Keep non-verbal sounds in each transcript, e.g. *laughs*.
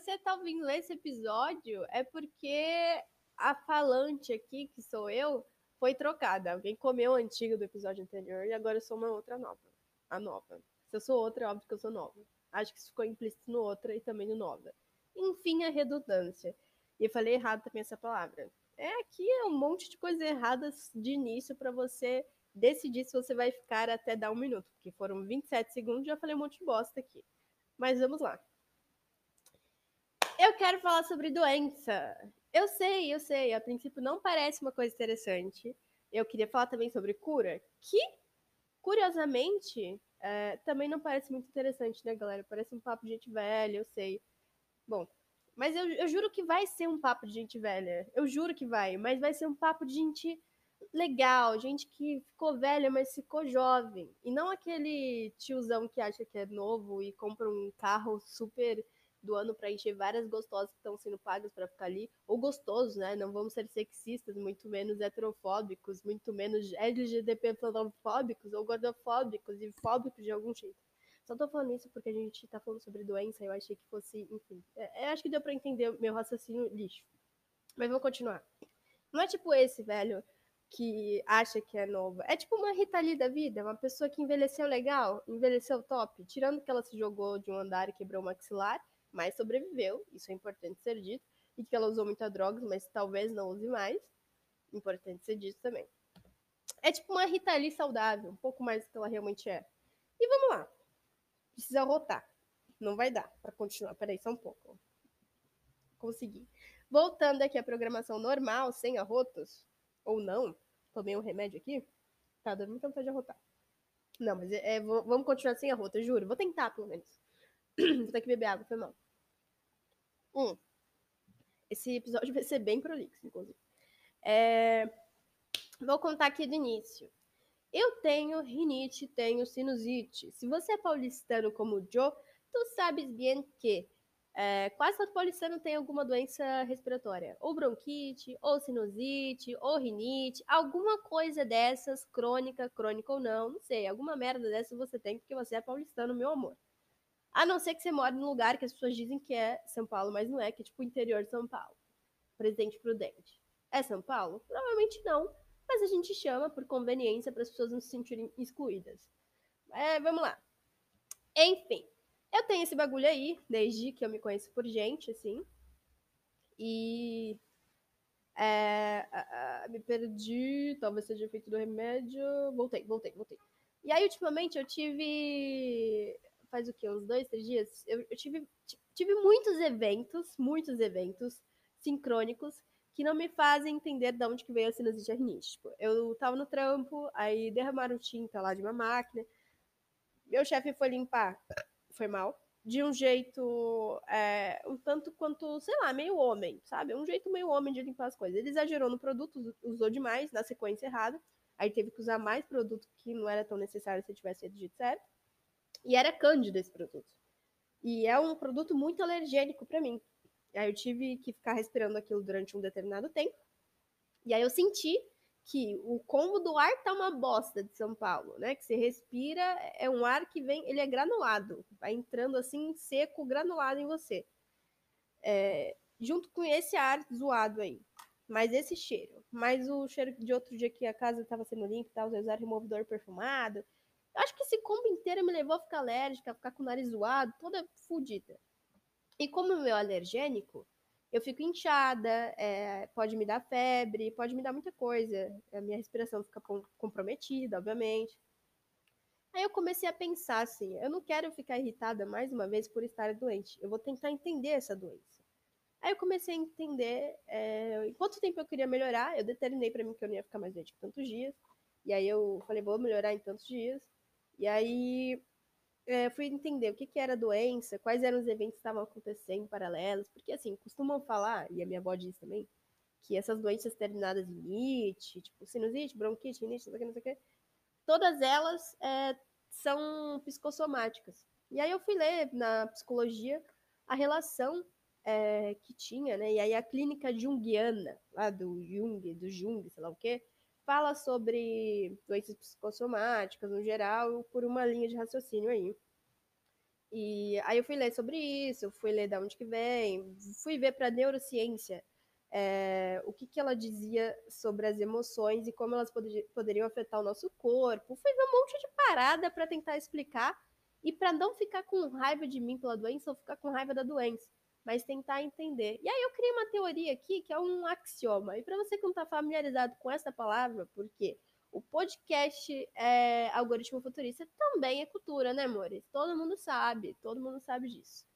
você tá ouvindo esse episódio, é porque a falante aqui, que sou eu, foi trocada. Alguém comeu a antiga do episódio anterior e agora eu sou uma outra nova. A nova. Se eu sou outra, é óbvio que eu sou nova. Acho que isso ficou implícito no outra e também no nova. Enfim, a redundância. E eu falei errado também essa palavra. É aqui é um monte de coisas erradas de início para você decidir se você vai ficar até dar um minuto, porque foram 27 segundos, já falei um monte de bosta aqui. Mas vamos lá. Eu quero falar sobre doença. Eu sei, eu sei, a princípio não parece uma coisa interessante. Eu queria falar também sobre cura, que, curiosamente, é, também não parece muito interessante, né, galera? Parece um papo de gente velha, eu sei. Bom, mas eu, eu juro que vai ser um papo de gente velha. Eu juro que vai, mas vai ser um papo de gente legal, gente que ficou velha, mas ficou jovem. E não aquele tiozão que acha que é novo e compra um carro super do ano para encher várias gostosas que estão sendo pagas para ficar ali, ou gostosos, né? Não vamos ser sexistas, muito menos heterofóbicos, muito menos LGBTfóbicos ou gordofóbicos e fóbicos de algum jeito. Só tô falando isso porque a gente tá falando sobre doença, eu achei que fosse, enfim. É, acho que deu para entender meu raciocínio lixo. Mas vou continuar. Não é tipo esse, velho, que acha que é novo. É tipo uma Rita da vida, uma pessoa que envelheceu legal, envelheceu top, tirando que ela se jogou de um andar e quebrou o maxilar, mas sobreviveu, isso é importante ser dito, e que ela usou muita drogas, mas talvez não use mais. Importante ser dito também. É tipo uma Rita Lee saudável, um pouco mais do que ela realmente é. E vamos lá. Precisa rotar. Não vai dar para continuar. Peraí, só um pouco. Consegui. Voltando aqui à programação normal, sem arrotos, ou não, tomei um remédio aqui, tá dando muita vontade de arrotar. Não, mas é, é, vamos continuar sem arroto, juro. Vou tentar, pelo menos. *clears throat* Vou ter que beber água, foi mal. Esse episódio *laughs* vai ser bem prolixo, inclusive. É... Vou contar aqui do início. Eu tenho rinite, tenho sinusite. Se você é paulistano como o Joe, tu sabes bem que é, quase todo paulistano tem alguma doença respiratória. Ou bronquite, ou sinusite, ou rinite. Alguma coisa dessas, crônica, crônica ou não, não sei. Alguma merda dessa você tem porque você é paulistano, meu amor. A não ser que você mora num lugar que as pessoas dizem que é São Paulo, mas não é, que é tipo interior de São Paulo. Presidente Prudente. É São Paulo? Provavelmente não, mas a gente chama por conveniência para as pessoas não se sentirem excluídas. É, vamos lá. Enfim, eu tenho esse bagulho aí, desde que eu me conheço por gente, assim. E. É, me perdi, talvez seja feito do remédio. Voltei, voltei, voltei. E aí, ultimamente, eu tive faz o quê? Uns dois, três dias, eu, eu tive, tive muitos eventos, muitos eventos sincrônicos que não me fazem entender de onde que veio a sinusite rinite. Tipo, eu tava no trampo, aí derramaram tinta lá de uma máquina, meu chefe foi limpar, foi mal, de um jeito é, um tanto quanto, sei lá, meio homem, sabe? Um jeito meio homem de limpar as coisas. Ele exagerou no produto, usou demais, na sequência errada, aí teve que usar mais produto que não era tão necessário se tivesse feito jeito certo. E era cândido esse produto. E é um produto muito alergênico para mim. Aí eu tive que ficar respirando aquilo durante um determinado tempo. E aí eu senti que o combo do ar tá uma bosta de São Paulo, né? Que você respira, é um ar que vem, ele é granulado, vai entrando assim seco, granulado em você. É, junto com esse ar zoado aí. Mas esse cheiro. Mas o cheiro de outro dia que a casa estava sendo limpa tal, usar removedor perfumado. Eu acho que esse combo inteiro me levou a ficar alérgica, a ficar com o nariz zoado, toda fodida. E como o meu é alergênico, eu fico inchada, é, pode me dar febre, pode me dar muita coisa. A minha respiração fica comprometida, obviamente. Aí eu comecei a pensar assim: eu não quero ficar irritada mais uma vez por estar doente. Eu vou tentar entender essa doença. Aí eu comecei a entender é, em quanto tempo eu queria melhorar. Eu determinei para mim que eu não ia ficar mais doente tantos dias. E aí eu falei: vou melhorar em tantos dias. E aí é, fui entender o que, que era doença, quais eram os eventos que estavam acontecendo paralelos, porque assim, costumam falar, e a minha avó diz também, que essas doenças terminadas em it, tipo sinusite, bronquite, rinite, não sei o que, não sei o que, todas elas é, são psicossomáticas. E aí eu fui ler na psicologia a relação é, que tinha, né? E aí a clínica junguiana, lá do Jung, do Jung, sei lá o quê, fala sobre doenças psicossomáticas no geral por uma linha de raciocínio aí. E aí eu fui ler sobre isso, fui ler de onde que vem, fui ver para neurociência é, o que, que ela dizia sobre as emoções e como elas pod poderiam afetar o nosso corpo. Fui ver um monte de parada para tentar explicar e para não ficar com raiva de mim pela doença ou ficar com raiva da doença, mas tentar entender. E aí eu criei uma teoria aqui que é um axioma. E para você que não está familiarizado com essa palavra, por quê? O podcast é, Algoritmo Futurista também é cultura, né, amores? Todo mundo sabe, todo mundo sabe disso.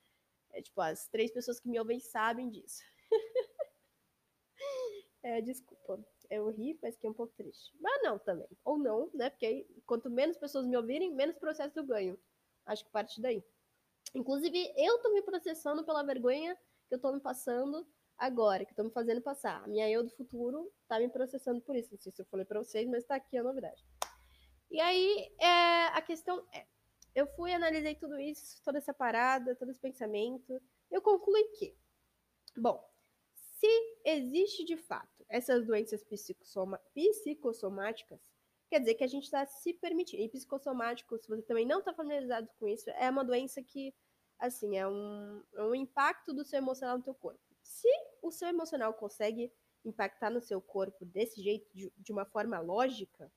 É tipo, as três pessoas que me ouvem sabem disso. *laughs* é, desculpa, eu ri, mas que é um pouco triste. Mas não também. Ou não, né? Porque aí, quanto menos pessoas me ouvirem, menos processo eu ganho. Acho que parte daí. Inclusive, eu tô me processando pela vergonha que eu tô me passando agora, que estão me fazendo passar. A minha eu do futuro tá me processando por isso. Não sei se eu falei para vocês, mas tá aqui a novidade. E aí, é, a questão é: eu fui, analisei tudo isso, toda essa parada, todo esse pensamento. Eu concluí que, bom, se existe de fato essas doenças psicossoma, psicossomáticas, quer dizer que a gente está se permitindo. E psicossomático, se você também não está familiarizado com isso, é uma doença que, assim, é um, é um impacto do seu emocional no teu corpo. Se o seu emocional consegue impactar no seu corpo desse jeito, de, de uma forma lógica,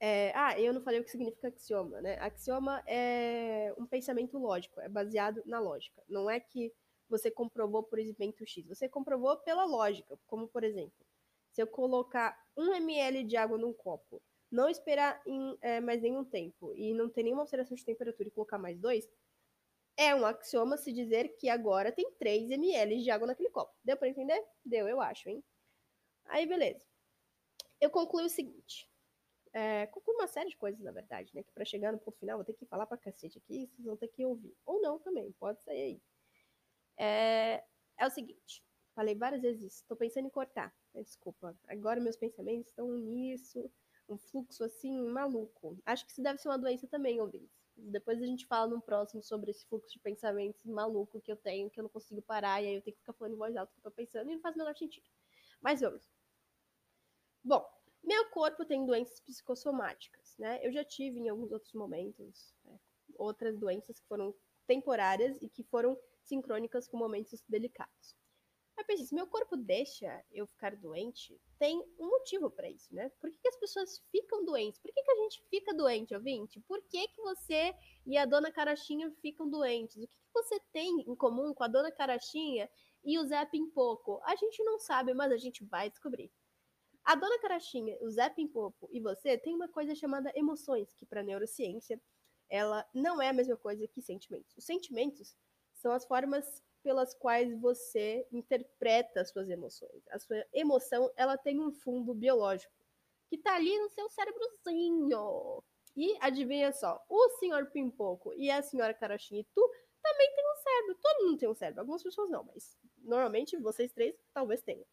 é, ah, eu não falei o que significa axioma, né? Axioma é um pensamento lógico, é baseado na lógica. Não é que você comprovou por evento X, você comprovou pela lógica, como por exemplo, se eu colocar um ml de água num copo, não esperar em, é, mais nenhum tempo e não ter nenhuma alteração de temperatura e colocar mais dois, é um axioma se dizer que agora tem 3 ml de água naquele copo. Deu para entender? Deu, eu acho, hein? Aí, beleza. Eu concluo o seguinte. É, concluo uma série de coisas, na verdade, né? Que para chegar no ponto final, vou ter que falar pra cacete aqui, vocês vão ter que ouvir. Ou não também, pode sair aí. É, é o seguinte. Falei várias vezes isso. Tô pensando em cortar. Desculpa. Agora meus pensamentos estão nisso. Um fluxo assim, maluco. Acho que isso deve ser uma doença também, ouvintes depois a gente fala no próximo sobre esse fluxo de pensamentos maluco que eu tenho, que eu não consigo parar, e aí eu tenho que ficar falando em voz alta o que eu tô pensando, e não faz o menor sentido. Mas vamos. Bom, meu corpo tem doenças psicossomáticas, né? Eu já tive em alguns outros momentos né, outras doenças que foram temporárias e que foram sincrônicas com momentos delicados. Aí pensei, se meu corpo deixa eu ficar doente, tem um motivo para isso, né? Por que, que, as pessoas ficam doentes? Por que, que a gente fica doente, ouvinte? Por que, que você e a dona Carachinha ficam doentes? O que, que você tem em comum com a dona Carachinha e o Zé Pimpoco? A gente não sabe, mas a gente vai descobrir. A dona Carachinha, o Zé Pimpoco e você tem uma coisa chamada emoções, que para neurociência ela não é a mesma coisa que sentimentos. Os sentimentos são as formas pelas quais você interpreta as suas emoções. A sua emoção, ela tem um fundo biológico que tá ali no seu cérebrozinho. E adivinha só, o senhor Pimpoco e a senhora tu também tem um cérebro. Todo mundo tem um cérebro, algumas pessoas não, mas normalmente vocês três talvez tenham.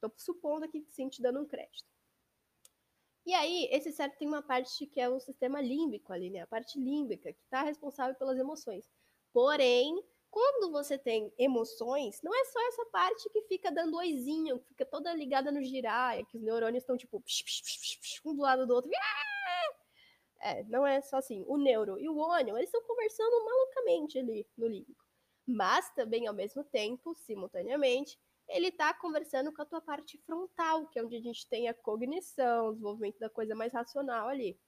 Tô supondo aqui que sim te dando um crédito. E aí, esse cérebro tem uma parte que é o sistema límbico ali, né? A parte límbica, que está responsável pelas emoções. Porém, quando você tem emoções, não é só essa parte que fica dando oizinho, que fica toda ligada no giraia, que os neurônios estão tipo um do lado do outro. É, não é só assim. O neuro e o ônio, eles estão conversando malucamente ali no límbico. Mas também, ao mesmo tempo, simultaneamente, ele está conversando com a tua parte frontal, que é onde a gente tem a cognição, o desenvolvimento da coisa mais racional ali.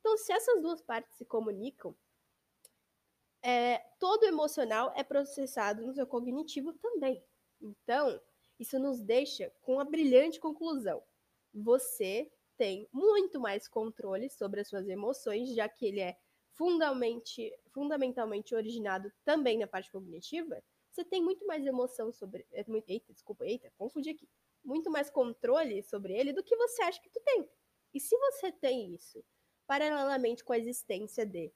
Então, se essas duas partes se comunicam, é, todo emocional é processado no seu cognitivo também. Então, isso nos deixa com a brilhante conclusão. Você tem muito mais controle sobre as suas emoções, já que ele é fundamentalmente, fundamentalmente originado também na parte cognitiva. Você tem muito mais emoção sobre. É eita, desculpa, eita, confundi aqui. Muito mais controle sobre ele do que você acha que tu tem. E se você tem isso, paralelamente com a existência de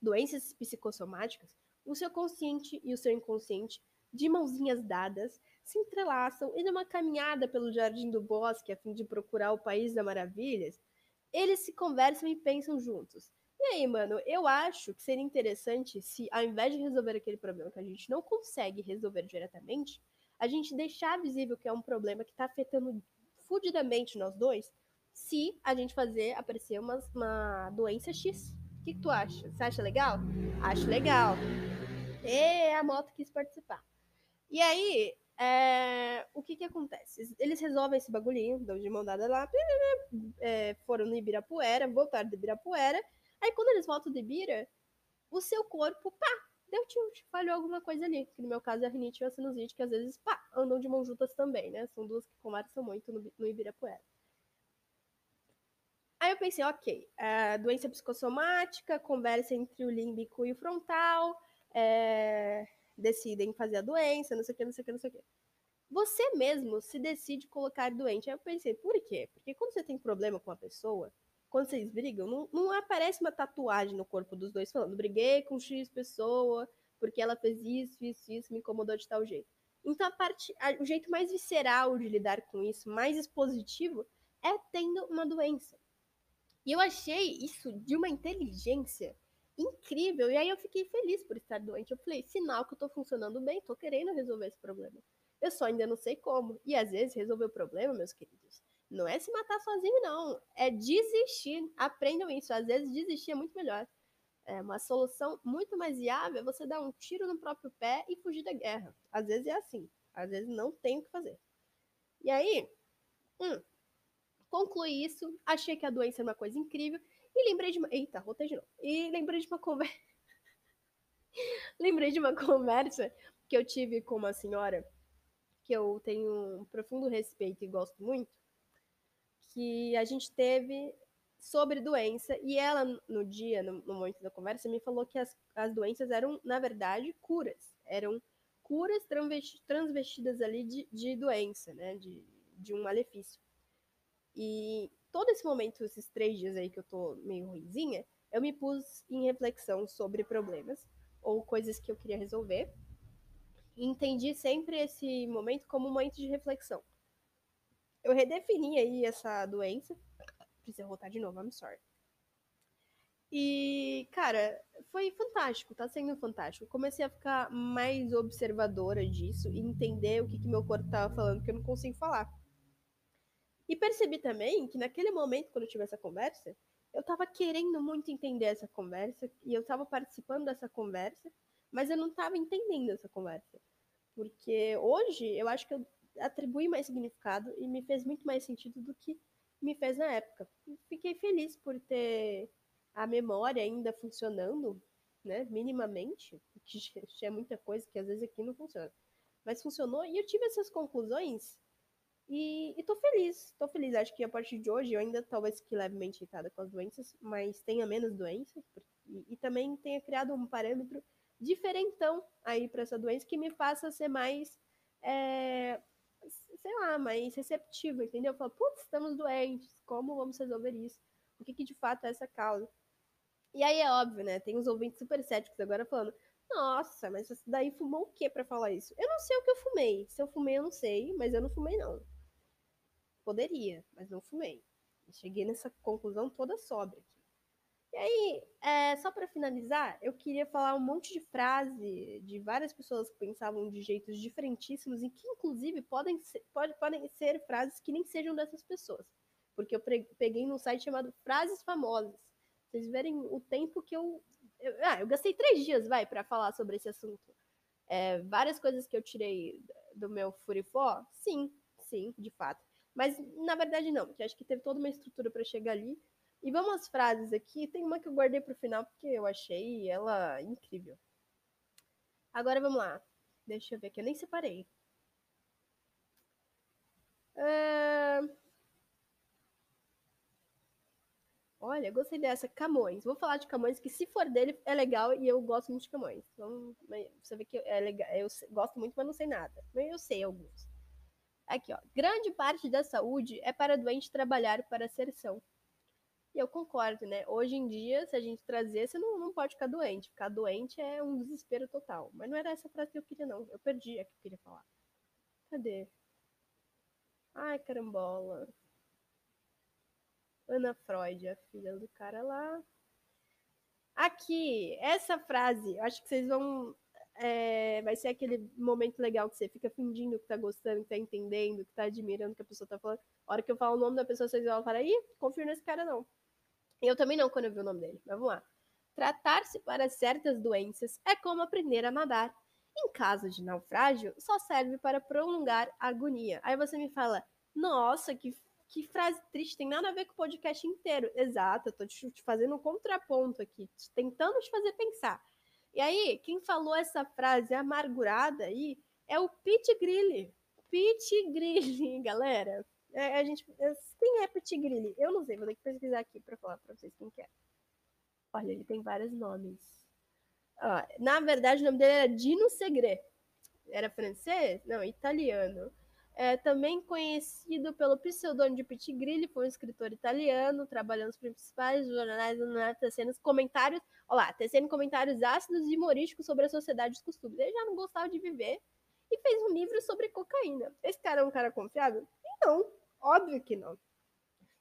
doenças psicossomáticas, o seu consciente e o seu inconsciente, de mãozinhas dadas, se entrelaçam e numa caminhada pelo jardim do bosque a fim de procurar o país das maravilhas, eles se conversam e pensam juntos. E aí, mano, eu acho que seria interessante se, ao invés de resolver aquele problema que a gente não consegue resolver diretamente, a gente deixar visível que é um problema que está afetando fudidamente nós dois, se a gente fazer aparecer uma, uma doença X que, que tu acha? Você acha legal? Acho legal. E a moto quis participar. E aí, é, o que que acontece? Eles resolvem esse bagulhinho, dão de mão dada lá, é, foram no Ibirapuera, voltaram do Ibirapuera. Aí quando eles voltam do Ibira, o seu corpo, pá, deu tilt, falhou alguma coisa ali. Que no meu caso é a rinite e a sinusite, que às vezes, pá, andam de mãos juntas também, né? São duas que conversam muito no, no Ibirapuera. Aí eu pensei, ok, é, doença psicossomática, conversa entre o límbico e o frontal, é, decidem fazer a doença, não sei o que, não sei o que, não sei o que. Você mesmo se decide colocar doente. Aí eu pensei, por quê? Porque quando você tem problema com a pessoa, quando vocês brigam, não, não aparece uma tatuagem no corpo dos dois falando, briguei com X pessoa, porque ela fez isso, isso, isso, me incomodou de tal jeito. Então, a parte, a, o jeito mais visceral de lidar com isso, mais expositivo, é tendo uma doença. E eu achei isso de uma inteligência incrível. E aí eu fiquei feliz por estar doente. Eu falei, sinal que eu tô funcionando bem, tô querendo resolver esse problema. Eu só ainda não sei como. E às vezes resolver o problema, meus queridos, não é se matar sozinho, não. É desistir. Aprendam isso. Às vezes desistir é muito melhor. É uma solução muito mais viável é você dar um tiro no próprio pé e fugir da guerra. Às vezes é assim. Às vezes não tem o que fazer. E aí, hum, concluí isso. Achei que a doença era uma coisa incrível. E lembrei de uma. Eita, rotei de novo. E lembrei de uma conversa. *laughs* lembrei de uma conversa que eu tive com uma senhora que eu tenho um profundo respeito e gosto muito que a gente teve sobre doença e ela no dia, no, no momento da conversa, me falou que as, as doenças eram, na verdade, curas. Eram curas transvestidas ali de, de doença, né? De, de um malefício. E todo esse momento, esses três dias aí que eu tô meio ruizinha, eu me pus em reflexão sobre problemas ou coisas que eu queria resolver. E entendi sempre esse momento como um momento de reflexão eu redefini aí essa doença. Precisa voltar de novo, I'm sorry. E, cara, foi fantástico, tá sendo fantástico. comecei a ficar mais observadora disso e entender o que, que meu corpo tava falando que eu não consigo falar. E percebi também que naquele momento, quando eu tive essa conversa, eu tava querendo muito entender essa conversa e eu tava participando dessa conversa, mas eu não tava entendendo essa conversa. Porque hoje eu acho que eu atribui mais significado e me fez muito mais sentido do que me fez na época. Fiquei feliz por ter a memória ainda funcionando, né, minimamente, que *laughs* é muita coisa que às vezes aqui não funciona. Mas funcionou e eu tive essas conclusões e, e tô feliz, tô feliz. Acho que a partir de hoje eu ainda talvez fique levemente irritada com as doenças, mas tenha menos doenças e, e também tenha criado um parâmetro diferentão aí para essa doença que me faça ser mais é, sei lá, mais receptivo, entendeu? Fala, putz, estamos doentes, como vamos resolver isso? O que, que de fato é essa causa? E aí é óbvio, né? Tem uns ouvintes super céticos agora falando, nossa, mas daí fumou o que para falar isso? Eu não sei o que eu fumei. Se eu fumei, eu não sei, mas eu não fumei, não. Poderia, mas não fumei. Cheguei nessa conclusão toda sóbria aqui. E aí, é, só para finalizar, eu queria falar um monte de frase de várias pessoas que pensavam de jeitos diferentíssimos e que, inclusive, podem ser, pode, podem ser frases que nem sejam dessas pessoas. Porque eu peguei num site chamado Frases Famosas. Vocês verem o tempo que eu. eu ah, eu gastei três dias, vai, para falar sobre esse assunto. É, várias coisas que eu tirei do meu Furifó, sim, sim, de fato. Mas na verdade não, porque acho que teve toda uma estrutura para chegar ali. E vamos às frases aqui. Tem uma que eu guardei pro final porque eu achei ela incrível. Agora vamos lá. Deixa eu ver que eu nem separei. Uh... Olha, gostei dessa. Camões. Vou falar de Camões, que se for dele é legal e eu gosto muito de Camões. Então, você vê que é legal. Eu gosto muito, mas não sei nada. Eu sei alguns. Aqui, ó. Grande parte da saúde é para doente trabalhar para a são. E eu concordo, né? Hoje em dia, se a gente trazer, você não, não pode ficar doente. Ficar doente é um desespero total. Mas não era essa frase que eu queria, não. Eu perdi a que eu queria falar. Cadê? Ai, carambola. Ana Freud, a filha do cara lá. Aqui, essa frase, acho que vocês vão. É, vai ser aquele momento legal que você fica fingindo que tá gostando, que tá entendendo, que tá admirando o que a pessoa tá falando. A hora que eu falo o nome da pessoa, vocês vão falar, ih, confio nesse cara não. Eu também não quando eu vi o nome dele, mas vamos lá. Tratar-se para certas doenças é como aprender a nadar. Em caso de naufrágio, só serve para prolongar a agonia. Aí você me fala, nossa, que, que frase triste, tem nada a ver com o podcast inteiro. Exato, eu tô te, te fazendo um contraponto aqui, tentando te fazer pensar. E aí, quem falou essa frase amargurada aí é o Pete Grilly. Pete Grilly, *laughs* galera. É, a gente, é, quem é Pete Grilly? Eu não sei, vou ter que pesquisar aqui para falar para vocês quem que é. Olha, ele tem vários nomes. Na verdade, o nome dele era Dino Segre. Era francês? Não, italiano. É, também conhecido pelo pseudônimo de Pete Grilli, foi um escritor italiano, trabalhando nos principais jornais tecendo comentários, olha lá, tecendo comentários ácidos e humorísticos sobre a sociedade e os costumes. Ele já não gostava de viver e fez um livro sobre cocaína. Esse cara é um cara confiável? Não, óbvio que não.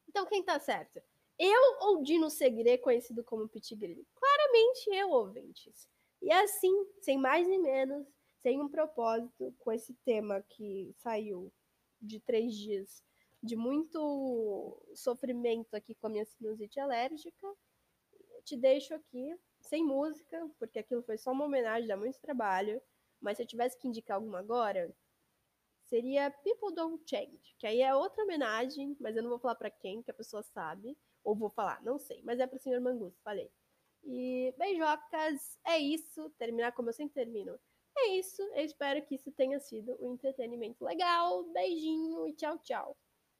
Então quem tá certo? Eu ou Dino Segre, conhecido como Pete Grilli? Claramente eu, ouvintes. E assim, sem mais nem menos, sem um propósito, com esse tema que saiu de três dias de muito sofrimento aqui com a minha sinusite alérgica, te deixo aqui sem música, porque aquilo foi só uma homenagem, dá muito trabalho. Mas se eu tivesse que indicar alguma agora, seria People Don't Change, que aí é outra homenagem, mas eu não vou falar para quem, que a pessoa sabe, ou vou falar, não sei, mas é para o Sr. Mangus, falei. E beijocas, é isso, terminar como eu sempre termino. É isso, eu espero que isso tenha sido um entretenimento legal. Beijinho e tchau, tchau.